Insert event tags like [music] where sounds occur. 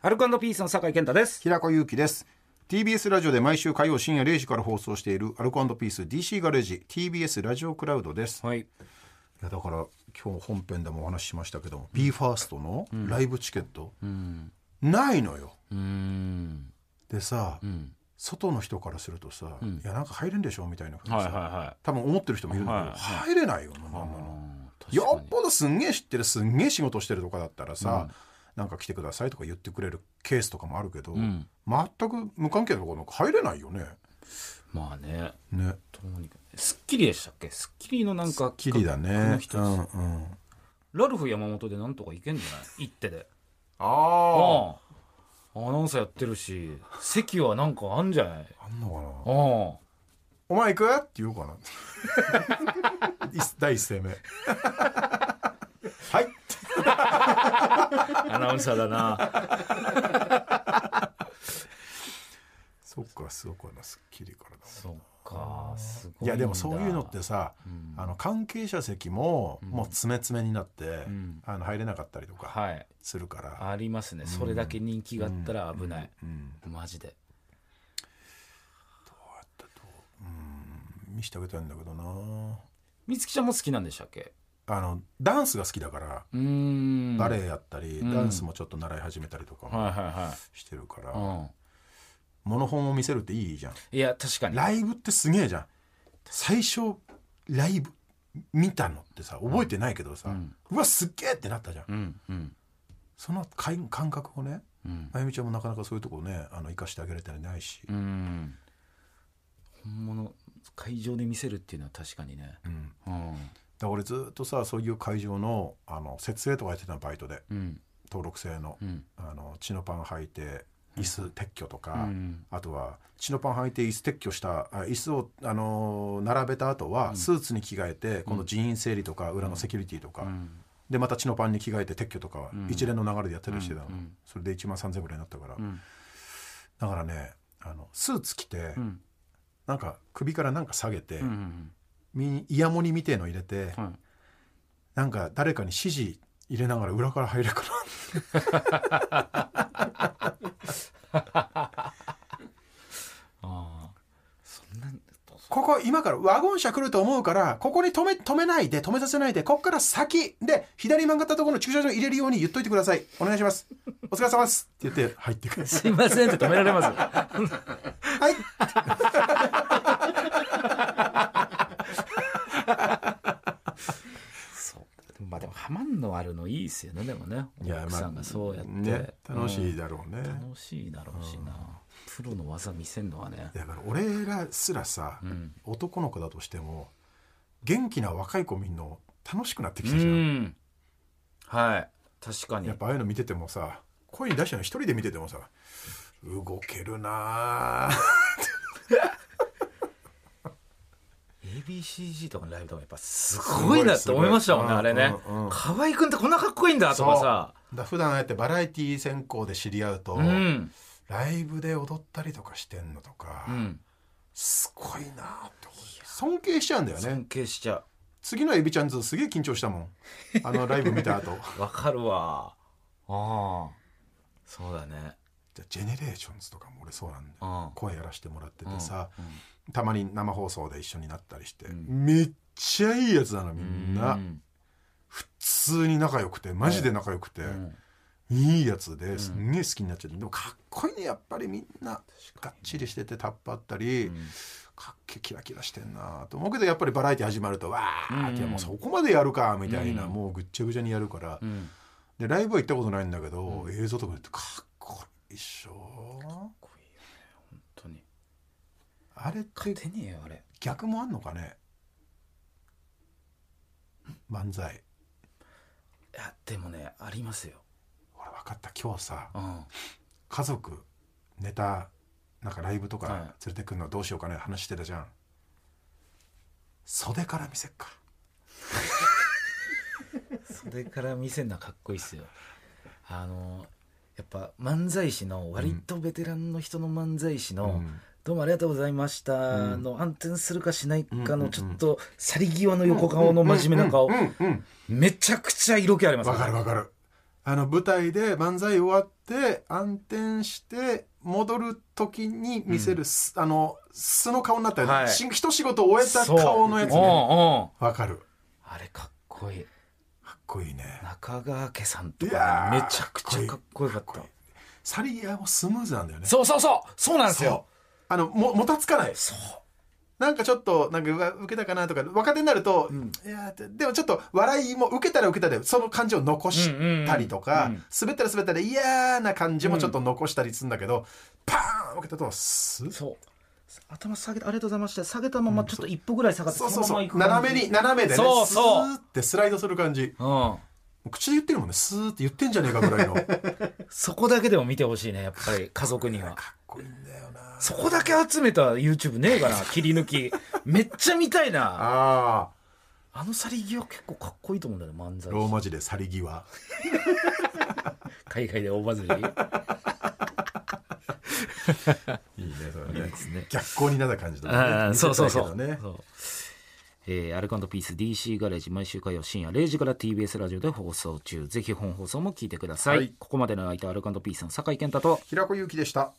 アルコピースの酒井健太です。平子祐希です。TBS ラジオで毎週火曜深夜0時から放送しているアルコピース DC ガレージ TBS ラジオクラウドです、い、はい。やだから今日本編でもお話ししましたけども、BE:FIRST のライブチケット、ないのよ。うん。でさ、ん。外の人からするとさ、いやなんか入れんでしょ？みたいなはいはいはい。多分思ってる人もいるんだけど、はいはい。入れないよなんなの。よっぽどすんげえ知ってるすんげえ仕事してるとかだったらさ、なんか来てくださいとか言ってくれるケースとかもあるけど、ん全く無関係なところなんか入れないよね。まあねね。とにかくスッキリでしたっけ？スッキリのなんかきりだこのね。人うんうん。ラルフ山本でなんとかいけんじゃない？一手であああアナウンサーやってるし席はなんかあんじゃない？あ。あんのかな？あお前行く？って言おうかな。[laughs] い第一声目。[laughs] はい。ナウンサーだな。[laughs] そっか、すごくな、す。っきりからだ。そっかすごいいやでもそういうのってさ、あの関係者席ももう詰め詰めになって、ん。あの入れなかったりとかはい。するから、ありますね。それだけ人気があったら危ない、うん、マジで。見してあげたいんだけどな。美月ちゃんも好きなんでしたっけ？あのダンスが好きだから、バレエやったり、ん。ダンスもちょっと習い始めたりとかしてるから、いはい、モノ本を見せるっていいじゃん。うん、いや確かに。ライブってすげえじゃん。最初ライブ見たのってさ覚えてないけどさ、うわすっげえってなったじゃん、うんうん。その感感覚をねうん。あゆみちゃんもなかなかそういうとこねあの生かしてあげれたりないし、うん。本物会場で見せるっていうのは確かにね。うん。うん俺ずっとさそういう会場のあの設営とかやってたのバイトで。うん。登録制の,、うん。あのチノパン履いて椅子撤去とか、うんあとはチノパン履いて椅子撤去したあ椅子を、あのー並べた後はスーツに着替えて、今度人員整理とか裏のセキュリティとか、うん。でまたチノパンに着替えて撤去とか、一連の流れでやったりしてたの、うん。うんそれで1万3000ぐらいになったから、ん。だからねあのスーツ着て、ん。なんか首からなんか下げて、うんうんみイヤモニみてえの入れて、はい。なんか誰かに指示入れながら裏から入れるか [laughs] ああそんななここ今からワゴン車来ると思うからここに止め止めないで止めさせないでここから先で左曲がったところの駐車場に入れるように言っといてください。お願いします。お疲れ様です。って言って入ってくるすいませんって止められます [laughs] はいそうまんのあるのいいですよねでもね。奥さんがそうやって、ね楽しいだろうね、楽しいだろうしな、プロの技見せんのはね。だから俺らすらさ、ん。男の子だとしても元気な若い子見るの楽しくなってきうたじゃん、ん。はい。確かに。やっぱああいうの見ててもさ声に出したの一人で見ててもさ動けるなあ ABCG とかのライブとかやっぱすごいなって思いましたもんねあれね。うんうん河合くんってこんなかっこいいんだとかさ。だ普段ああやってバラエティー専攻で知り合うと、うん。ライブで踊ったりとかしてんのとか、うん。すごいなあって尊敬しちゃうんだよ尊ね敬しちゃ次のエビちゃんズすげえ緊張したもん。あのライブ見た後。う [laughs] わかるわ。ああ。そうだねじゃあ GENERATIONS とかも俺そうなんだよ。うん声やらせてもらっててさ、うんたまに生放送で一緒になったりして、めっちゃいいやつなのみんな、うん。普通に仲良くてマジで仲良くて、ん。いいやつですんげえ好きになっちゃってでもかっこいいねやっぱりみんな。がっちりしててタップあったり、かっけキラキラしてんなと思うけどやっぱりバラエティ始まるとわーって、もうそこまでやるかみたいな、もうぐっちゃぐちゃにやるから、うん。でライブは行ったことないんだけど、映像とか見るとかっこいいっしょかっこいいよね本当に。あれって勝てねえよあれ。逆もあんのかね？漫才。いやでもねありますよ。俺分かった今日さうん。家族ネタなんかライブとはい。か連れてくるのどうしようかね話してたじゃん。袖から見せっか。[laughs] それから見せるのはかっこいいっすよ。あのやっぱ漫才師の割とベテランの人の漫才師の、うん。どうもありがとうございましたうん。の暗転するかしないかのうんうんうん。ちょっと去り際の横顔の真面目な顔。うんうんうんめちゃくちゃ色気ありますわかるわかる。あの舞台で漫才終わって暗転して戻る時に見せるす、あの素の顔になったよね、はい。し一仕事終えた顔のやつう。んうねん。わかる。あれかっこいいこいいね。中川家さんとかねーめちゃくちゃかっこよかった。サリアもスムーズなんだよね。そうそうそう。そうなんですよ。あのももたつかない。そう。なんかちょっとなんか受けたかなとか若手になると、ん。いやでもちょっと笑いも受けたら受けたでその感じを残したりとか、うん。うん。うん滑ったら滑ったで嫌な感じもちょっと残したりするんだけど、パーン受けたとスッそう頭下げてありがとうございました。下げたままちょっと一歩ぐらい下がってそうそうそう。のまま行く感じ。斜めに斜めでねそうそう。スーってスライドする感じ。うん。口で言ってるもんね。スーって言ってんじゃねえかぐらいの。か [laughs] っそこだけでも見てほしいねやっぱり家族には。こいいんだよな。そこだけ集めた YouTube ねえかな [laughs] 切り抜き。めっちゃ見たいな。ああの去り際結構かっこいいと思うんだよね漫才あローマ字で去り際。[laughs] 海外で大バズり [laughs] いいねそれね。ね。逆光になった感じだああそうそうそう。ねそう。えーアルカンドピース DC ガレージ毎週火曜深夜0時から TBS ラジオで放送中。ぜひ本放送も聞いてください、はい。ここまでの相手アルカンドピースの酒井健太と平子祐希でした